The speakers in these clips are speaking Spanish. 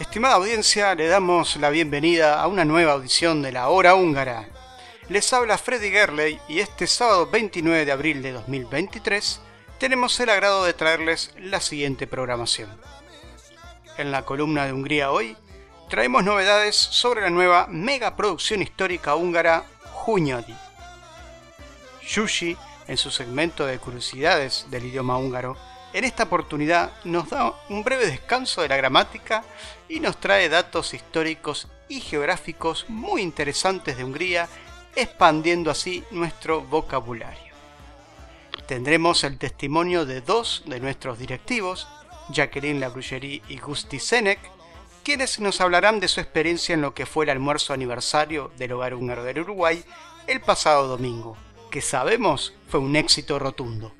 Estimada audiencia, le damos la bienvenida a una nueva audición de la Hora Húngara. Les habla Freddy Gerley y este sábado 29 de abril de 2023 tenemos el agrado de traerles la siguiente programación. En la columna de Hungría hoy traemos novedades sobre la nueva mega producción histórica húngara Hunyadi. Yushi, en su segmento de curiosidades del idioma húngaro, en esta oportunidad nos da un breve descanso de la gramática y nos trae datos históricos y geográficos muy interesantes de Hungría, expandiendo así nuestro vocabulario. Tendremos el testimonio de dos de nuestros directivos, Jacqueline Labruggerie y Gusti Senek, quienes nos hablarán de su experiencia en lo que fue el almuerzo aniversario del Hogar Húngaro del Uruguay el pasado domingo, que sabemos fue un éxito rotundo.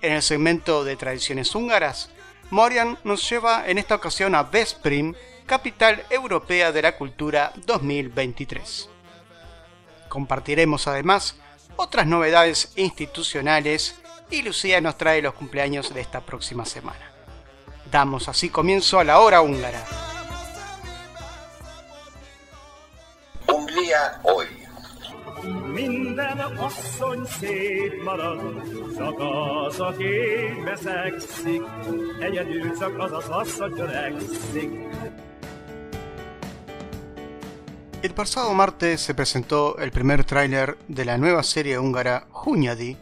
En el segmento de tradiciones húngaras, Morian nos lleva en esta ocasión a Veszprém, capital europea de la cultura 2023. Compartiremos además otras novedades institucionales y Lucía nos trae los cumpleaños de esta próxima semana. Damos así comienzo a la hora húngara. Hungría hoy. El pasado martes se presentó el primer tráiler de la nueva serie húngara Hunyadi,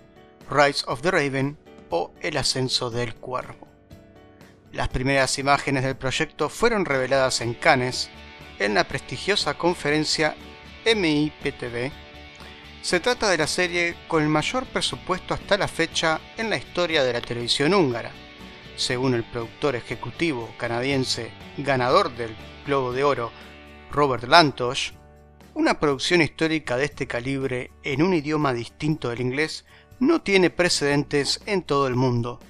Rise of the Raven o El ascenso del cuervo. Las primeras imágenes del proyecto fueron reveladas en Cannes en la prestigiosa conferencia MIPTV. Se trata de la serie con el mayor presupuesto hasta la fecha en la historia de la televisión húngara, según el productor ejecutivo canadiense ganador del Globo de Oro Robert Lantosh, una producción histórica de este calibre en un idioma distinto del inglés no tiene precedentes en todo el mundo,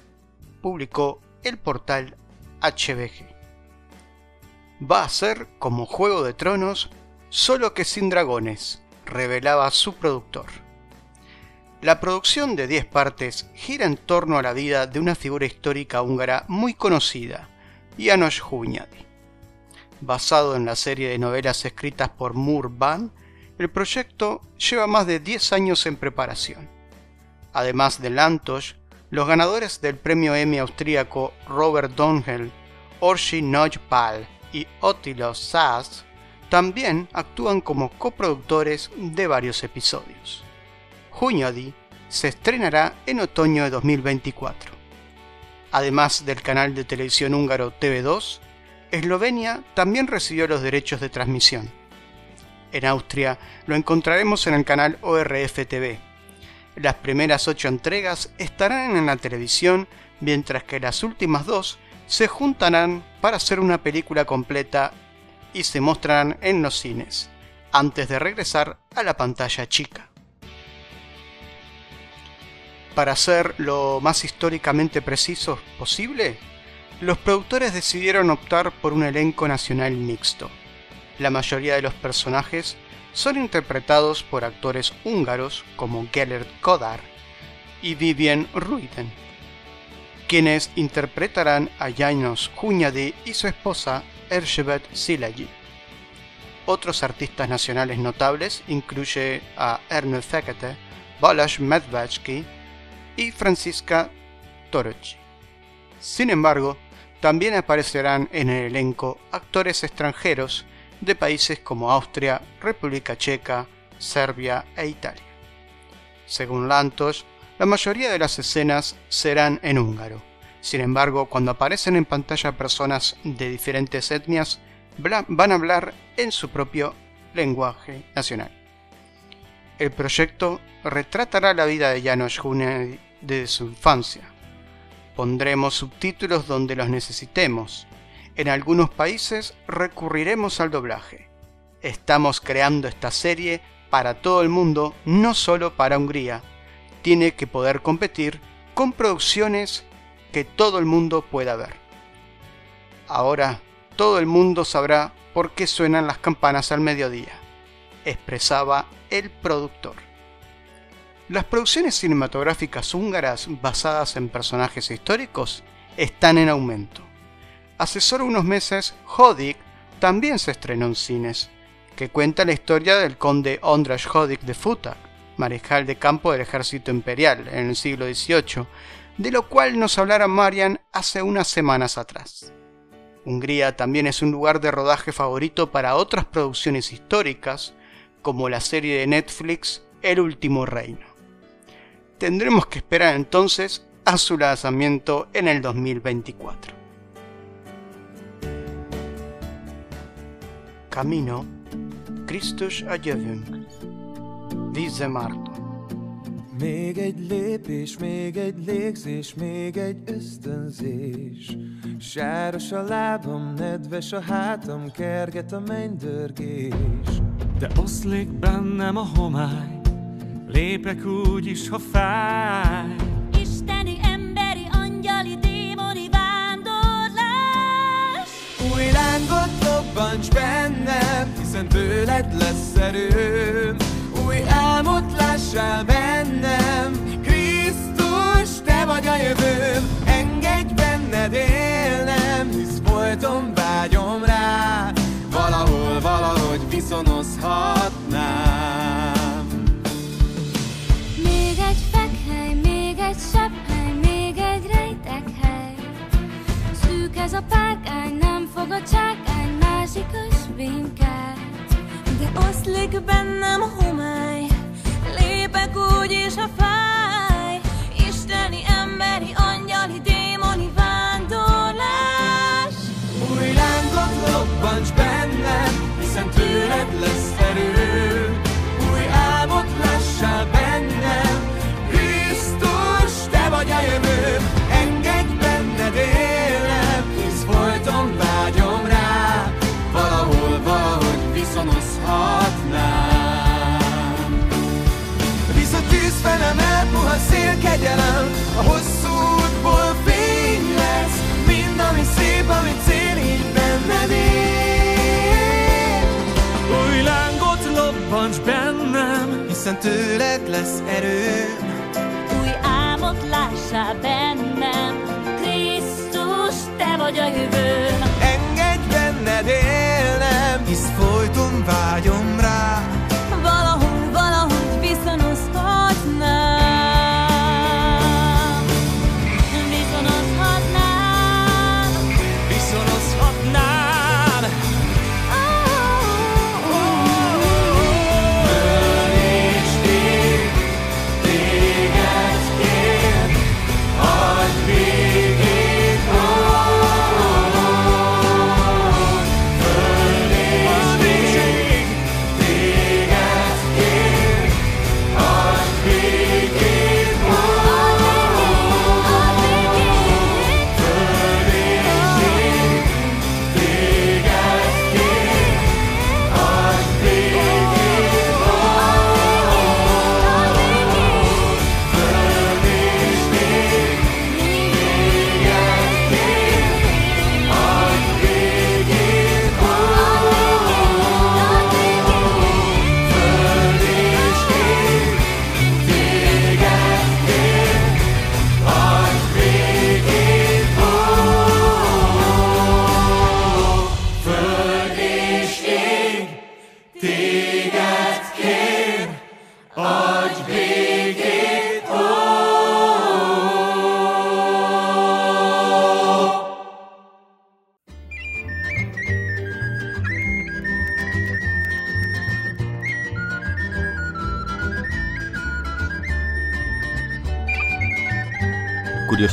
publicó el portal HBG. Va a ser como Juego de Tronos, solo que sin dragones, revelaba su productor. La producción de 10 partes gira en torno a la vida de una figura histórica húngara muy conocida, János Hunyadi. Basado en la serie de novelas escritas por Moore Band, el proyecto lleva más de 10 años en preparación. Además de Lantosh, los ganadores del premio Emmy austríaco Robert Donhel, Orsi Nojpal y Ottilo Sass también actúan como coproductores de varios episodios. Hunyadi se estrenará en otoño de 2024. Además del canal de televisión húngaro TV2, Eslovenia también recibió los derechos de transmisión. En Austria lo encontraremos en el canal ORF TV. Las primeras ocho entregas estarán en la televisión, mientras que las últimas dos se juntarán para hacer una película completa y se mostrarán en los cines, antes de regresar a la pantalla chica. Para ser lo más históricamente precisos posible, los productores decidieron optar por un elenco nacional mixto. La mayoría de los personajes son interpretados por actores húngaros como Gellert Kodar y Vivian Ruiten, quienes interpretarán a János Hunyadi y su esposa Erzsébet Szilágyi. Otros artistas nacionales notables incluye a Ernő Fekete, Balázs Medvecki y Francisca Torocci. Sin embargo, también aparecerán en el elenco actores extranjeros de países como Austria, República Checa, Serbia e Italia. Según Lantos, la mayoría de las escenas serán en húngaro, Sin embargo, cuando aparecen en pantalla personas de diferentes etnias, van a hablar en su propio lenguaje nacional. El proyecto retratará la vida de Janos June desde su infancia. Pondremos subtítulos donde los necesitemos. En algunos países recurriremos al doblaje. Estamos creando esta serie para todo el mundo, no solo para Hungría. Tiene que poder competir con producciones que todo el mundo pueda ver. Ahora todo el mundo sabrá por qué suenan las campanas al mediodía, expresaba el productor. Las producciones cinematográficas húngaras basadas en personajes históricos están en aumento. Hace solo unos meses, Hodik también se estrenó en cines, que cuenta la historia del conde Ondras Hodik de Futak, marejal de campo del ejército imperial en el siglo XVIII, de lo cual nos hablara Marian hace unas semanas atrás. Hungría también es un lugar de rodaje favorito para otras producciones históricas, como la serie de Netflix El último reino. Tendremos que esperar entonces a su lanzamiento en el 2024. Camino Kristus a jövünk. Még egy lépés, még egy légzés, még egy ösztönzés Sáros a lábam, nedves a hátam, kerget a mennydörgés De oszlik bennem a homály, lépek úgy is, ha fáj. Isteni, emberi, angyali, démoni vándorlás. Új lángot lobbants bennem, hiszen tőled lesz erőm. Új álmot lássál bennem Krisztus, te vagy a jövőm. Engedj benned élnem Hisz folyton vágyom rá. Valahol, valahogy viszonozhatnám Ez a párkány, nem fog a csákány Másik ösvénykát. De oszlik bennem homály szél kegyelem A hosszú útból fény lesz Mind ami szép, ami cél így benned él Új lángot lobbants bennem Hiszen tőled lesz erő Új álmot lássál bennem Krisztus, te vagy a jövőm. Engedj benned élnem Hisz folyton vágyom rá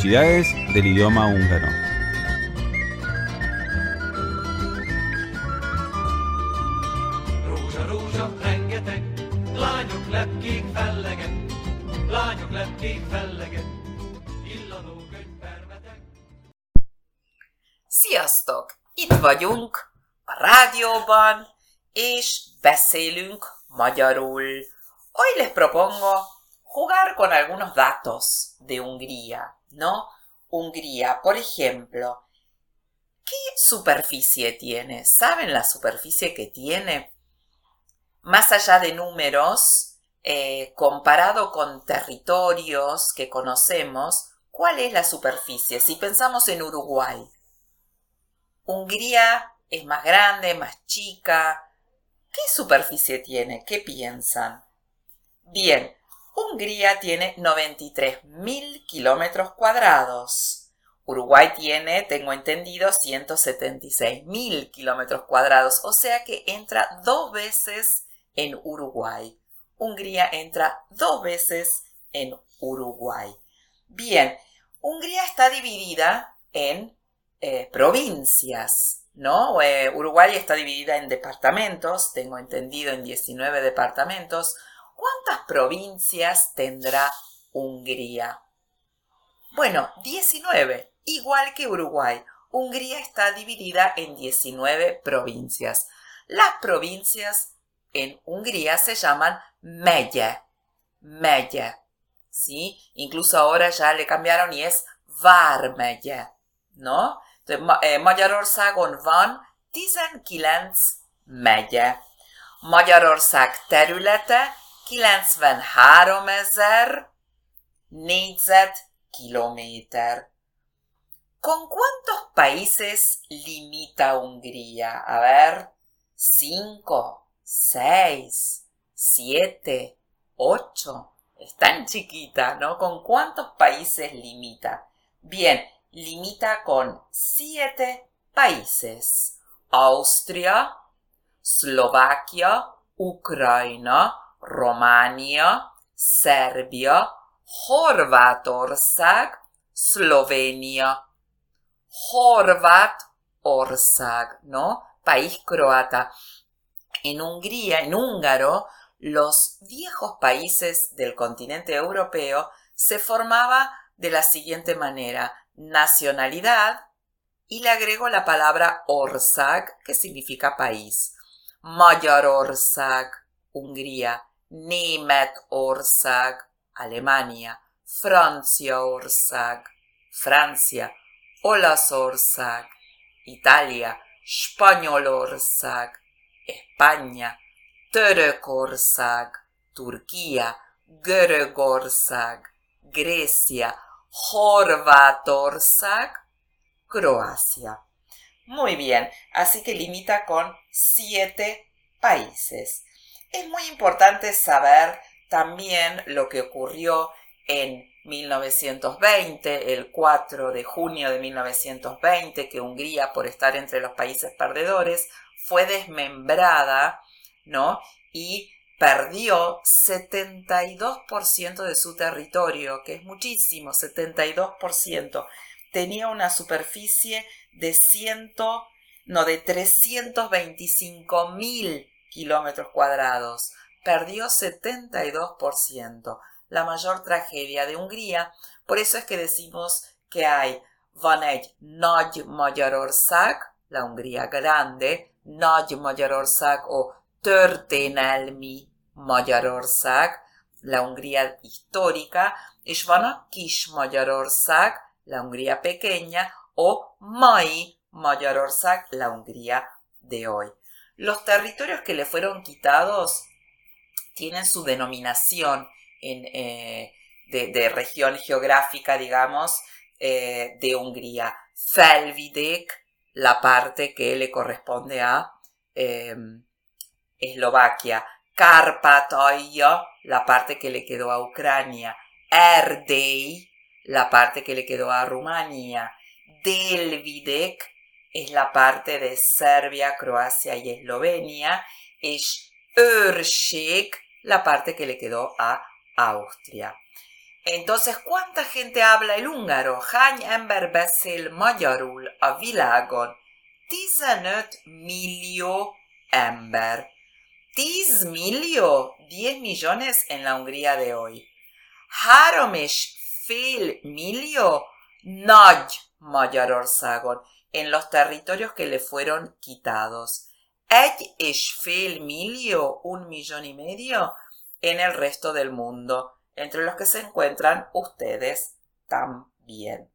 curiosidades del idioma húngaro. Sziasztok! Itt vagyunk a rádióban, és beszélünk magyarul. Hoy les propongo jugar con algunos datos de Hungría, ¿no? Hungría, por ejemplo, ¿qué superficie tiene? ¿Saben la superficie que tiene? Más allá de números, eh, comparado con territorios que conocemos, ¿cuál es la superficie? Si pensamos en Uruguay, Hungría es más grande, más chica. ¿Qué superficie tiene? ¿Qué piensan? Bien, Hungría tiene 93.000 kilómetros cuadrados. Uruguay tiene, tengo entendido, 176.000 kilómetros cuadrados, o sea que entra dos veces en Uruguay. Hungría entra dos veces en Uruguay. Bien, Hungría está dividida en eh, provincias, ¿no? Eh, Uruguay está dividida en departamentos, tengo entendido en 19 departamentos. ¿Cuántas provincias tendrá Hungría? Bueno, 19, igual que Uruguay. Hungría está dividida en 19 provincias. Las provincias en Hungría se llaman megye, megye, ¿sí? Incluso ahora ya le cambiaron y es vármegye, ¿no? Entonces, Ma- eh, Magyarországon van 19 megye. Magyarország területe 93 ezer négyzetkilométer. ¿Con cuántos países limita Hungría? A ver, cinco, seis, siete, ocho. Es tan chiquita, ¿no? ¿Con cuántos países limita? Bien, limita con siete países. Austria, Slovaquia, Ucrania, Románia, Szerbia, Horvátország, Szlovénia. Horvátország, ¿no? País croata. En Hungría, en húngaro, los viejos países del continente europeo se formaba de la siguiente manera. Nacionalidad, y le agrego la palabra ország, que significa país. Magyarország, Hungría. Németország, Alemania. Franciaország, Francia. Olaszország, Italia. Spanyolország, España. Törökország, Turquía. Görögország, Grecia. Horvátország, Croacia. Muy bien, así que limita con siete países. Es muy importante saber también lo que ocurrió en 1920, el 4 de junio de 1920, que Hungría, por estar entre los países perdedores, fue desmembrada, ¿no? Y perdió 72% de su territorio, que es muchísimo, 72%. Tenía una superficie de 100, no, de 325 mil kilómetros cuadrados. Perdió 72%. La mayor tragedia de Hungría. Por eso es que decimos que hay van egy nagy Magyarország, la Hungría grande, nagy Magyarország o történelmi Magyarország, la Hungría histórica, és van a kis la Hungría pequeña, o mai Magyarország, la Hungría de hoy. Los territorios que le fueron quitados tienen su denominación en, eh, de, región geográfica, digamos, eh, de Hungría. Felvidek, la parte que le corresponde a eh, Eslovaquia. Carpatoia, la parte que le quedó a Ucrania. Erdei, la parte que le quedó a Rumania. Delvidek es la parte de Serbia, Croacia y Eslovenia. Es Őrség, la parte que le quedó a Austria. Entonces, ¿cuánta gente habla el húngaro? Hány ember beszél magyarul a világon? 15 millió ember. 10 millió, 10 millones en la Hungría de hoy. Három és fél millió nagy Magyarországon, en los territorios que le fueron quitados. Egy és fél millió, un millón y medio, en el resto del mundo, entre los que se encuentran ustedes también.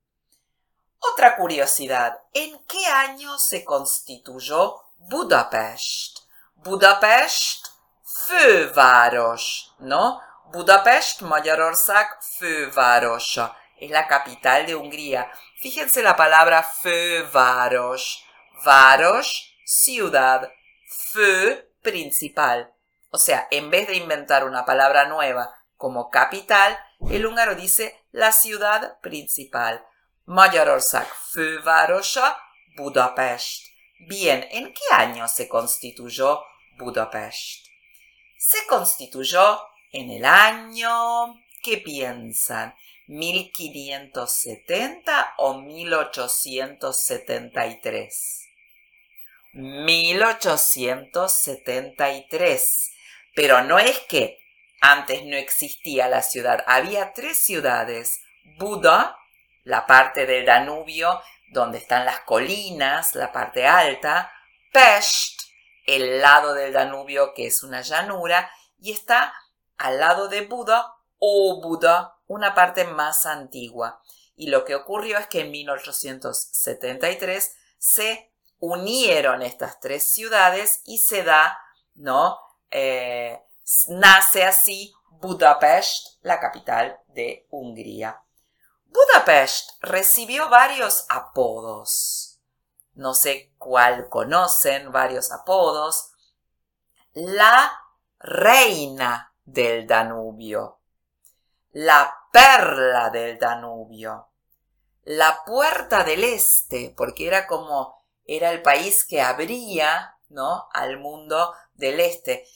Otra curiosidad, ¿en qué año se constituyó Budapest? Budapest főváros, ¿no? Budapest, Magyarország fővárosa, es la capital de Hungría. Fíjense la palabra főváros. Város, ciudad. Fő, principal. O sea, en vez de inventar una palabra nueva como capital, el húngaro dice la ciudad principal. Magyarország fővárosa, Budapest. Bien, ¿en qué año se constituyó Budapest? Se constituyó en el año... ¿Qué piensan? ¿1570 o 1873? 1873. Pero no es que antes no existía la ciudad, había tres ciudades. Buda, la parte del Danubio, donde están las colinas, la parte alta. Pest, el lado del Danubio, que es una llanura. Y está al lado de Buda o Buda, una parte más antigua. Y lo que ocurrió es que en 1873 se unieron estas tres ciudades y se da, ¿no? Eh, nace así Budapest, la capital de Hungría. Budapest recibió varios apodos. No sé cuál conocen, varios apodos. La reina del Danubio. La perla del Danubio. La puerta del este, porque era como era el país que abría, ¿no? al mundo del este.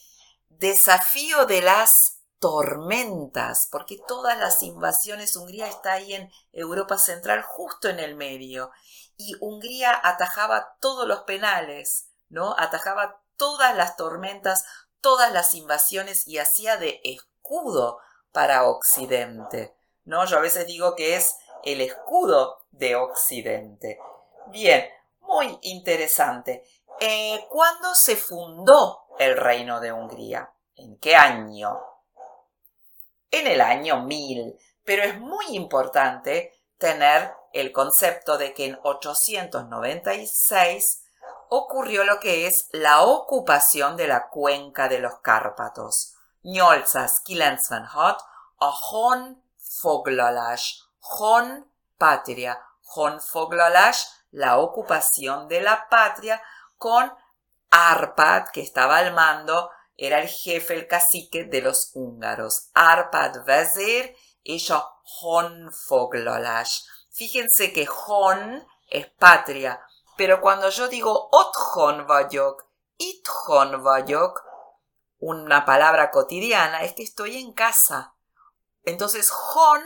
Desafío de las tormentas, porque todas las invasiones, Hungría está ahí en Europa Central, justo en el medio, y Hungría atajaba todos los penales, ¿no? Atajaba todas las tormentas, todas las invasiones y hacía de escudo para Occidente, ¿no? Yo a veces digo que es el escudo de Occidente. Bien, muy interesante. Eh, ¿Cuándo se fundó el reino de Hungría? ¿En qué año? En el año 1000, pero es muy importante tener el concepto de que en 896 ocurrió lo que es la ocupación de la cuenca de los Cárpatos. 896 a Hon Foglalás, Hon patria, Hon Foglalás la ocupación de la patria con Arpad, que estaba al mando, era el jefe, el cacique de los húngaros. Arpad vezir y Hon Foglalás. Fíjense que Hon es patria, pero cuando yo digo Othon vagyok, Ithon vagyok, una palabra cotidiana, es que estoy en casa. Entonces, Hon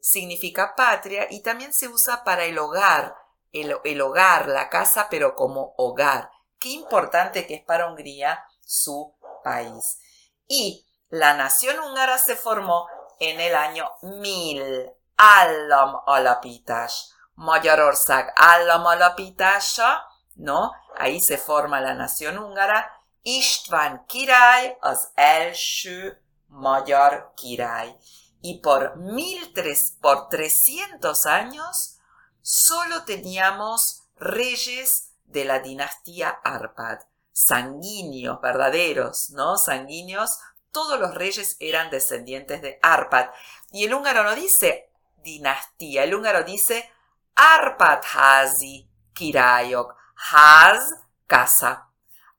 significa patria y también se usa para el hogar, el, hogar, la casa, pero como hogar. Qué importante que es para Hungría su país. Y la nación húngara se formó en el año 1000. Állam alapítás. Magyarország állam alapítása, ¿no? Ahí se forma la nación húngara. István király az első magyar király. Y por, mil tres, por 300 años solo teníamos reyes de la dinastía Arpad, sanguíneos, verdaderos, ¿no? Sanguíneos, todos los reyes eran descendientes de Arpad. Y el húngaro no dice dinastía, el húngaro dice Arpad Hazi Kirayok, Haz, casa.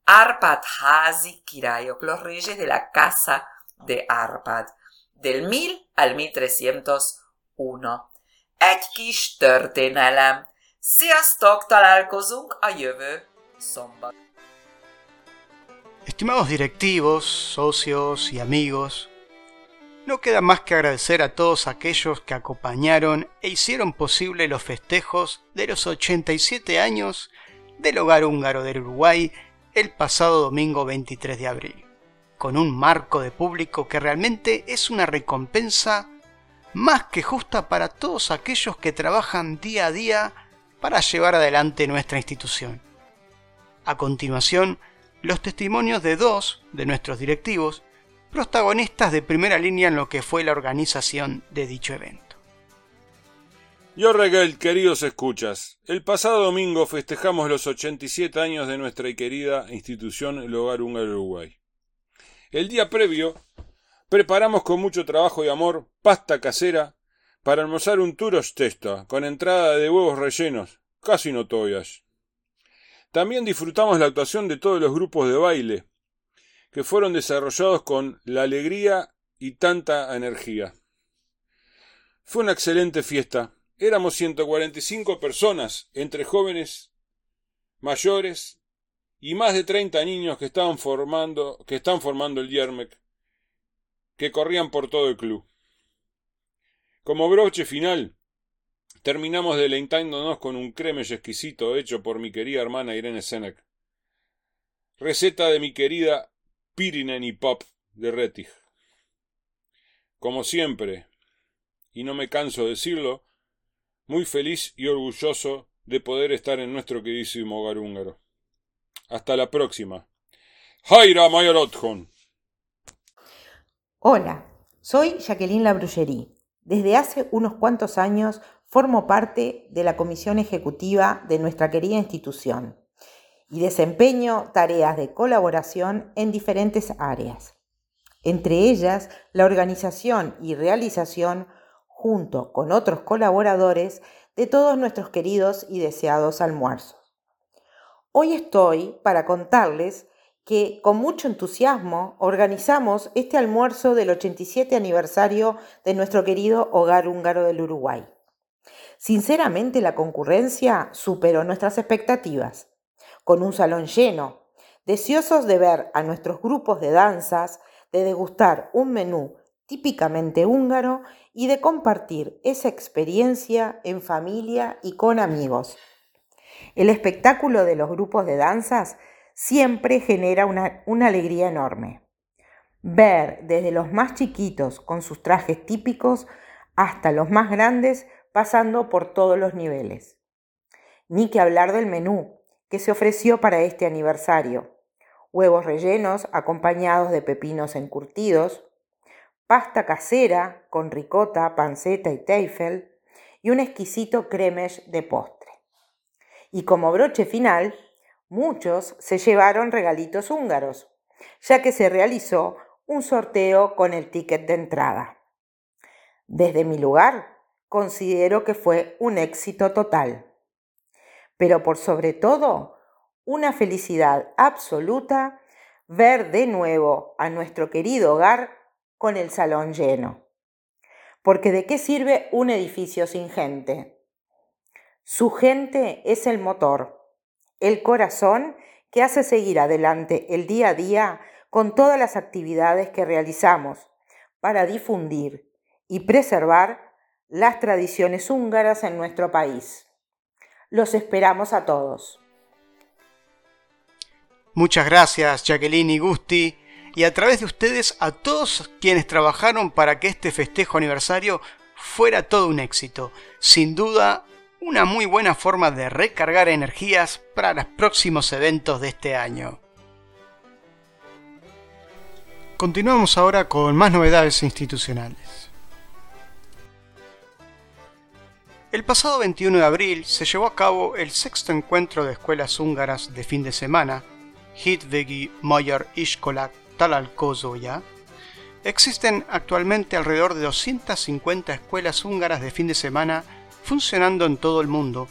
Arpad Hazi Kirayok, los reyes de la casa de Arpad, del 1000 al 1301. Egy kis történelem. Sziasztok, találkozunk a jövő szombat. Estimados directivos, socios y amigos, no queda más que agradecer a todos aquellos que acompañaron e hicieron posible los festejos de los 87 años del Hogar Húngaro del Uruguay el pasado domingo 23 de abril, con un marco de público que realmente es una recompensa más que justa para todos aquellos que trabajan día a día para llevar adelante nuestra institución. A continuación, los testimonios de dos de nuestros directivos, protagonistas de primera línea en lo que fue la organización de dicho evento. Yo Reguel, queridos escuchas, el pasado domingo festejamos los 87 años de nuestra querida institución El Hogar Húngaro Uruguay. El día previo, preparamos con mucho trabajo y amor pasta casera para almorzar un turos testa con entrada de huevos rellenos, casi no toyas. También disfrutamos la actuación de todos los grupos de baile, que fueron desarrollados con la alegría y tanta energía. Fue una excelente fiesta. Éramos 145 personas, entre jóvenes, mayores y más de 30 niños que estaban formando, que están formando el Yermek, que corrían por todo el club. Como broche final, Terminamos deleitándonos con un cremes exquisito hecho por mi querida hermana Irene Senec. Receta de mi querida Pirinen y Pop de Rettig. Como siempre, y no me canso de decirlo, muy feliz y orgulloso de poder estar en nuestro queridísimo hogar húngaro. Hasta la próxima. Jaira Mayorotjon. Hola, soy Jacqueline Labrullerie. Desde hace unos cuantos años formo parte de la comisión ejecutiva de nuestra querida institución y desempeño tareas de colaboración en diferentes áreas, entre ellas la organización y realización, junto con otros colaboradores, de todos nuestros queridos y deseados almuerzos. Hoy estoy para contarles que con mucho entusiasmo organizamos este almuerzo del 87 aniversario de nuestro querido hogar húngaro del Uruguay. Sinceramente la concurrencia superó nuestras expectativas, con un salón lleno, deseosos de ver a nuestros grupos de danzas, de degustar un menú típicamente húngaro y de compartir esa experiencia en familia y con amigos. El espectáculo de los grupos de danzas siempre genera una, una, alegría enorme. Ver desde los más chiquitos con sus trajes típicos hasta los más grandes pasando por todos los niveles. Ni que hablar del menú que se ofreció para este aniversario. Huevos rellenos acompañados de pepinos encurtidos, pasta casera con ricota, panceta y teifel y un exquisito cremesh de postre. Y como broche final, muchos se llevaron regalitos húngaros, ya que se realizó un sorteo con el ticket de entrada. Desde mi lugar, considero que fue un éxito total. Pero por sobre todo, una felicidad absoluta ver de nuevo a nuestro querido hogar con el salón lleno. Porque ¿de qué sirve un edificio sin gente? Su gente es el motor, el corazón que hace seguir adelante el día a día con todas las actividades que realizamos para difundir y preservar las tradiciones húngaras en nuestro país. Los esperamos a todos. Muchas gracias Jacqueline y Gusti y a través de ustedes a todos quienes trabajaron para que este festejo aniversario fuera todo un éxito. Sin duda, una muy buena forma de recargar energías para los próximos eventos de este año. Continuamos ahora con más novedades institucionales. El pasado 21 de abril se llevó a cabo el sexto encuentro de escuelas húngaras de fin de semana, Hitvegi Magyar Existen actualmente alrededor de 250 escuelas húngaras de fin de semana funcionando en todo el mundo,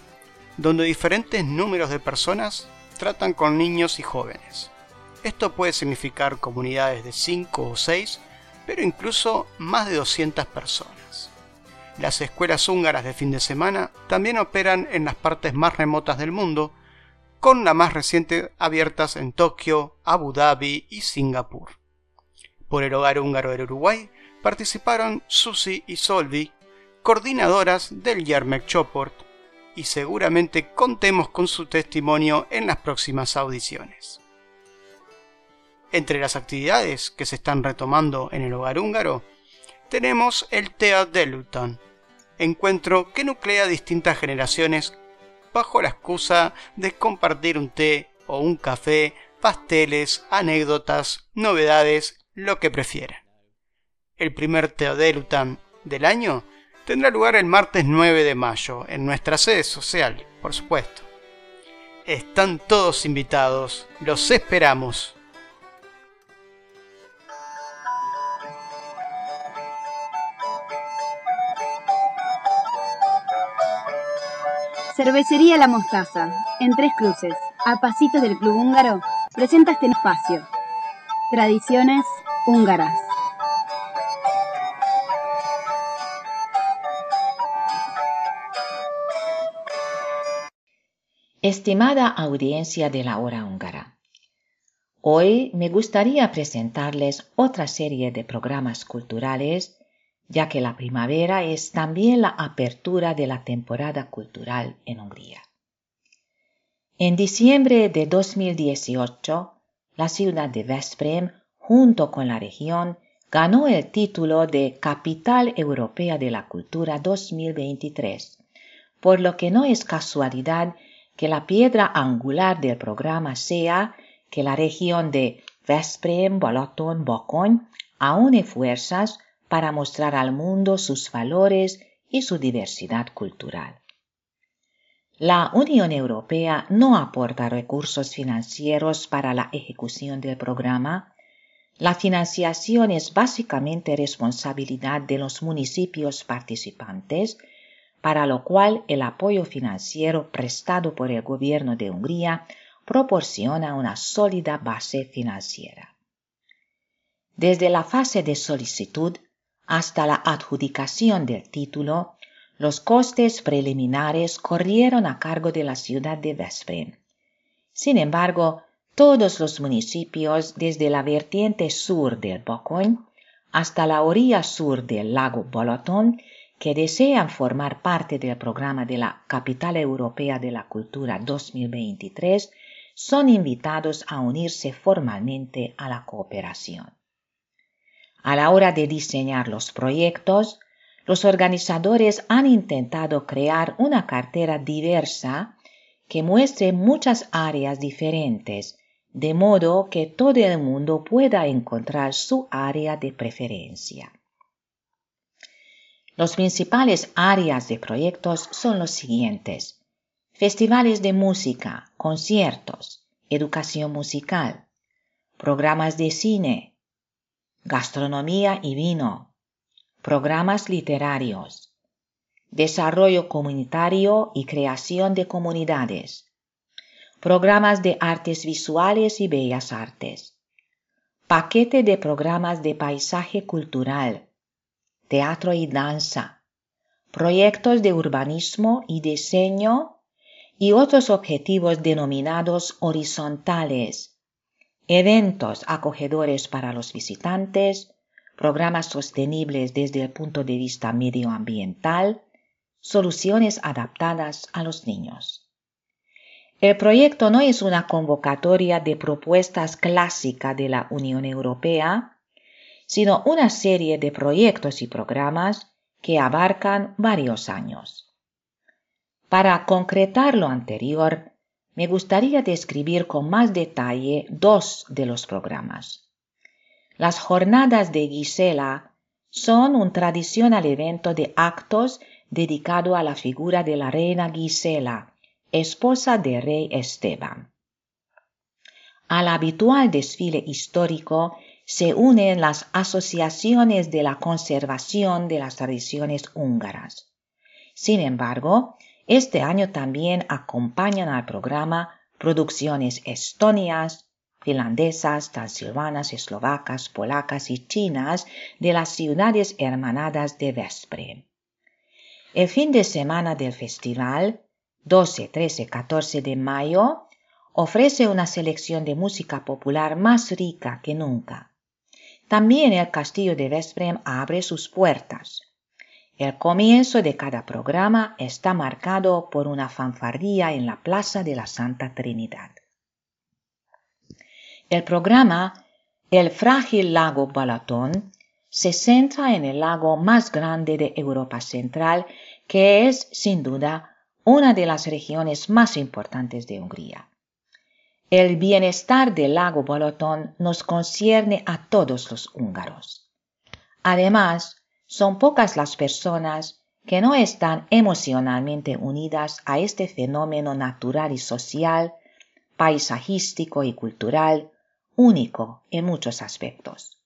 donde diferentes números de personas tratan con niños y jóvenes. Esto puede significar comunidades de 5 o 6, pero incluso más de 200 personas. Las escuelas húngaras de fin de semana también operan en las partes más remotas del mundo, con la más reciente abiertas en Tokio, Abu Dhabi y Singapur. Por el Hogar Húngaro del Uruguay participaron Susie y Solvi, coordinadoras del Yarmek Choport, y seguramente contemos con su testimonio en las próximas audiciones. Entre las actividades que se están retomando en el hogar húngaro, tenemos el Tea Luton, encuentro que nuclea distintas generaciones bajo la excusa de compartir un té o un café, pasteles, anécdotas, novedades, lo que prefieran. El primer Teodelutan del año tendrá lugar el martes 9 de mayo en nuestra sede social, por supuesto. Están todos invitados, los esperamos. Cervecería La Mostaza, en Tres Cruces, a pasitos del Club Húngaro, presenta este espacio. Tradiciones húngaras. Estimada audiencia de la hora húngara, hoy me gustaría presentarles otra serie de programas culturales ya que la primavera es también la apertura de la temporada cultural en Hungría. En diciembre de 2018, la ciudad de Veszprém, junto con la región, ganó el título de Capital Europea de la Cultura 2023, por lo que no es casualidad que la piedra angular del programa sea que la región de Veszprém, Balaton, Bokony aúne fuerzas para mostrar al mundo sus valores y su diversidad cultural. La Unión Europea no aporta recursos financieros para la ejecución del programa. La financiación es básicamente responsabilidad de los municipios participantes, para lo cual el apoyo financiero prestado por el gobierno de Hungría proporciona una sólida base financiera. Desde la fase de solicitud, hasta la adjudicación del título, los costes preliminares corrieron a cargo de la ciudad de Veszprém. Sin embargo, todos los municipios desde la vertiente sur del Bokony hasta la orilla sur del lago Balaton que desean formar parte del programa de la Capital Europea de la Cultura 2023 son invitados a unirse formalmente a la cooperación. A la hora de diseñar los proyectos, los organizadores han intentado crear una cartera diversa que muestre muchas áreas diferentes, de modo que todo el mundo pueda encontrar su área de preferencia. Los principales áreas de proyectos son los siguientes. Festivales de música, conciertos, educación musical, programas de cine, gastronomía y vino, programas literarios, desarrollo comunitario y creación de comunidades, programas de artes visuales y bellas artes, paquete de programas de paisaje cultural, teatro y danza, proyectos de urbanismo y diseño y otros objetivos denominados horizontales eventos acogedores para los visitantes, programas sostenibles desde el punto de vista medioambiental, soluciones adaptadas a los niños. El proyecto no es una convocatoria de propuestas clásica de la Unión Europea, sino una serie de proyectos y programas que abarcan varios años. Para concretar lo anterior, me gustaría describir con más detalle dos de los programas. Las jornadas de Gisela son un tradicional evento de actos dedicado a la figura de la reina Gisela, esposa del rey Esteban. Al habitual desfile histórico se unen las asociaciones de la conservación de las tradiciones húngaras. Sin embargo, este año también acompañan al programa producciones estonias, finlandesas, transilvanas, eslovacas, polacas y chinas de las ciudades hermanadas de Veszprém. El fin de semana del festival, 12, 13, 14 de mayo, ofrece una selección de música popular más rica que nunca. también el castillo de Veszprém abre sus puertas. El comienzo de cada programa está marcado por una fanfarría en la Plaza de la Santa Trinidad. El programa El frágil lago Balatón se centra en el lago más grande de Europa Central, que es, sin duda, una de las regiones más importantes de Hungría. El bienestar del lago Balatón nos concierne a todos los húngaros. Además, son pocas las personas que no están emocionalmente unidas a este fenómeno natural y social, paisajístico y cultural, único en muchos aspectos.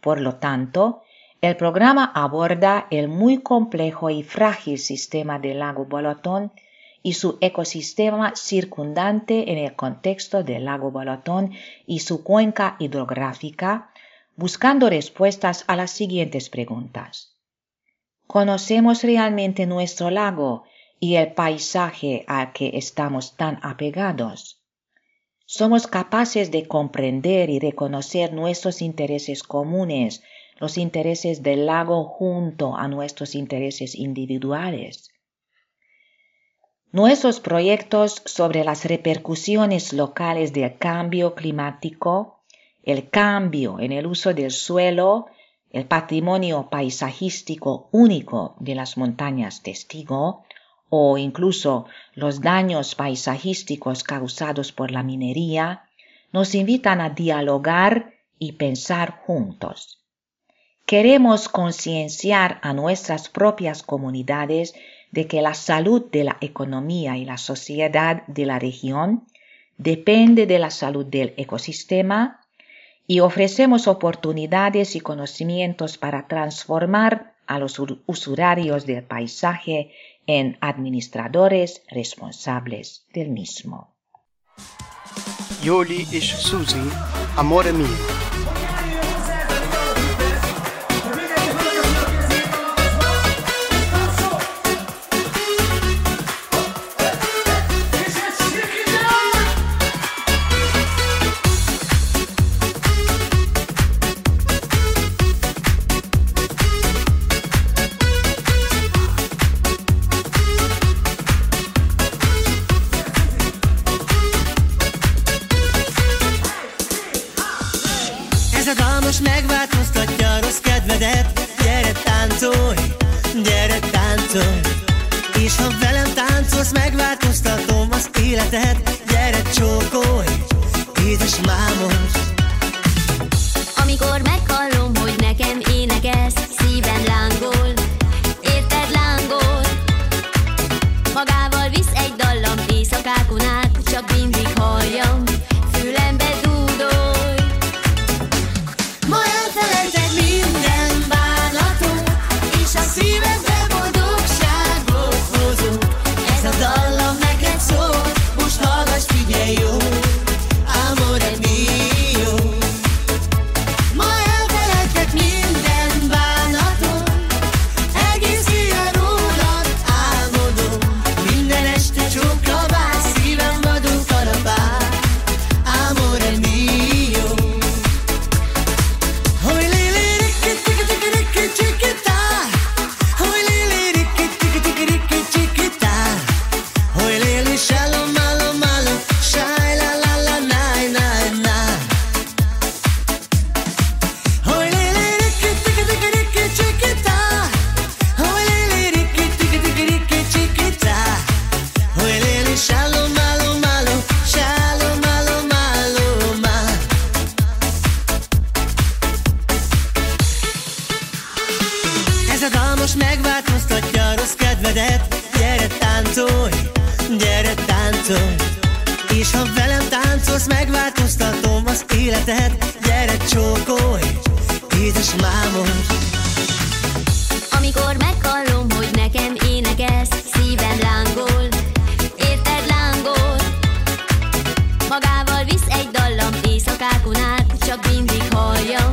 Por lo tanto, el programa aborda el muy complejo y frágil sistema del lago Balatón y su ecosistema circundante en el contexto del lago Balatón y su cuenca hidrográfica, buscando respuestas a las siguientes preguntas. ¿Conocemos realmente nuestro lago y el paisaje al que estamos tan apegados? somos capaces de comprender y reconocer nuestros intereses comunes, los intereses del lago junto a nuestros intereses individuales. Nuestros proyectos sobre las repercusiones locales del cambio climático, el cambio en el uso del suelo, el patrimonio paisajístico único de las montañas testigo, o incluso los daños paisajísticos causados por la minería, nos invitan a dialogar y pensar juntos. Queremos concienciar a nuestras propias comunidades de que la salud de la economía y la sociedad de la región depende de la salud del ecosistema y ofrecemos oportunidades y conocimientos para transformar a los usurarios del paisaje en administradores responsables del mismo. Yoli Susi, amore mio. Ez a dal most megváltoztatja a rossz kedvedet. Gyere táncolj, gyere táncolj. És ha velem táncolsz, megváltoztatom az életed Gyere csókolj, édes mámom Amikor meghallom, hogy nekem énekelsz Szívem lángol, érted lángol? Magával visz egy dallam éjszakákon át Csak mindig halljam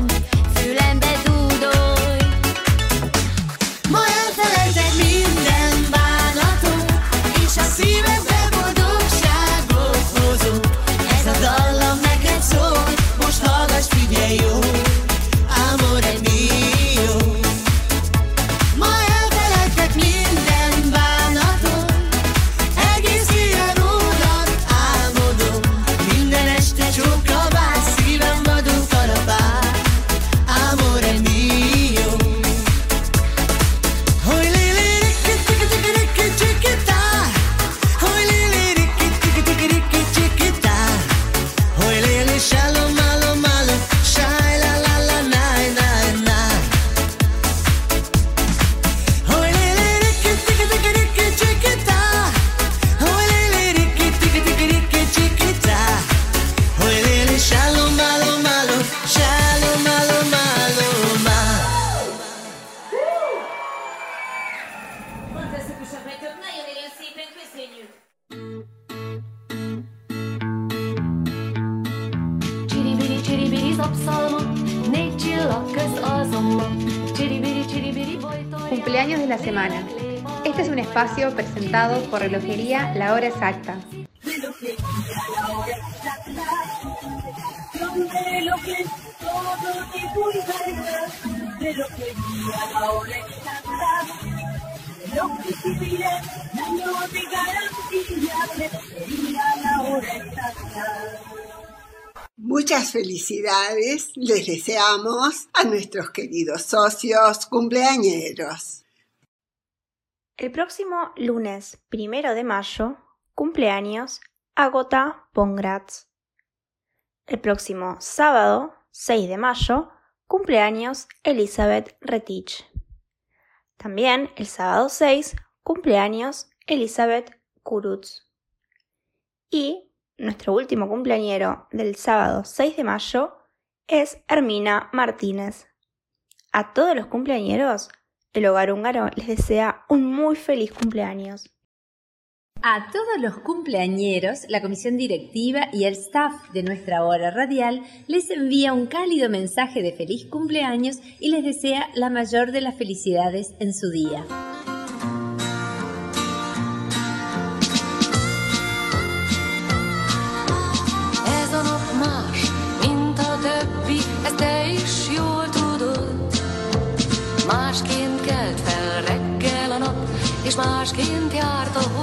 por Relojería La Hora Exacta. Muchas felicidades les deseamos a nuestros queridos socios cumpleañeros. El próximo lunes primero de mayo, cumpleaños Agota Pongrats. El próximo sábado 6 de mayo, cumpleaños Elizabeth Retich. También el sábado 6, cumpleaños Elizabeth Kurutz. Y nuestro último cumpleañero del sábado 6 de mayo es Hermina Martínez. A todos los cumpleañeros, el hogar húngaro les desea un muy feliz cumpleaños. A todos los cumpleañeros, la comisión directiva y el staff de nuestra hora radial les envía un cálido mensaje de feliz cumpleaños y les desea la mayor de las felicidades en su día. Más, mint és másként járt a hold.